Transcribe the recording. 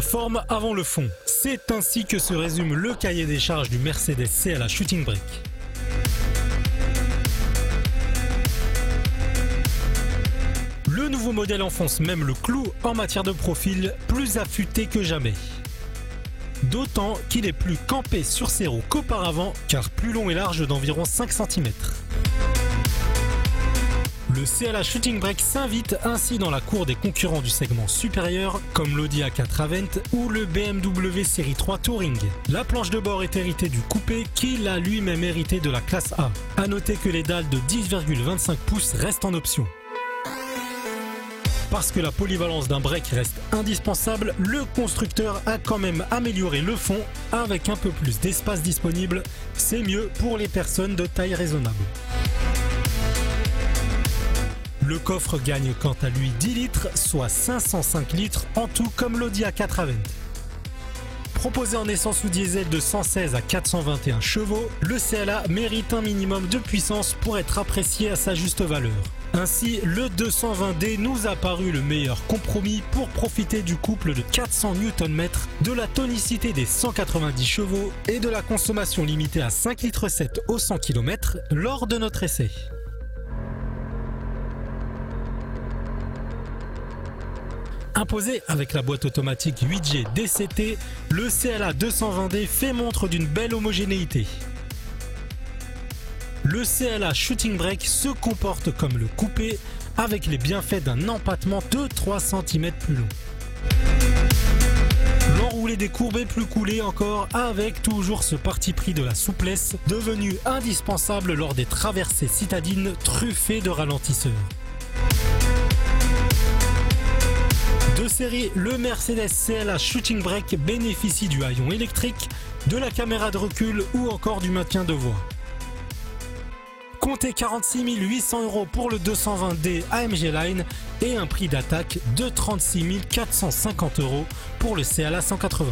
forme avant le fond. C'est ainsi que se résume le cahier des charges du Mercedes CLA Shooting Brake. Le nouveau modèle enfonce même le clou en matière de profil, plus affûté que jamais. D'autant qu'il est plus campé sur ses roues qu'auparavant, car plus long et large d'environ 5 cm. Le CLA Shooting Brake s'invite ainsi dans la cour des concurrents du segment supérieur comme l'Audi A4 Avent ou le BMW Série 3 Touring. La planche de bord est héritée du coupé qui l'a lui-même hérité de la classe A. A noter que les dalles de 10,25 pouces restent en option. Parce que la polyvalence d'un break reste indispensable, le constructeur a quand même amélioré le fond avec un peu plus d'espace disponible. C'est mieux pour les personnes de taille raisonnable. Le coffre gagne quant à lui 10 litres, soit 505 litres en tout comme l'Audi A4 Avent. Proposé en essence ou diesel de 116 à 421 chevaux, le CLA mérite un minimum de puissance pour être apprécié à sa juste valeur. Ainsi, le 220D nous a paru le meilleur compromis pour profiter du couple de 400 Nm, de la tonicité des 190 chevaux et de la consommation limitée à 5,7 litres au 100 km lors de notre essai. Imposé avec la boîte automatique 8G DCT, le CLA 220D fait montre d'une belle homogénéité. Le CLA Shooting Brake se comporte comme le coupé avec les bienfaits d'un empattement de 3 cm plus long. L'enroulé des courbes est plus coulé encore avec toujours ce parti pris de la souplesse devenu indispensable lors des traversées citadines truffées de ralentisseurs. Série, le Mercedes CLA Shooting Brake bénéficie du haillon électrique, de la caméra de recul ou encore du maintien de voie. Comptez 46 800 euros pour le 220D AMG Line et un prix d'attaque de 36 450 euros pour le CLA 180.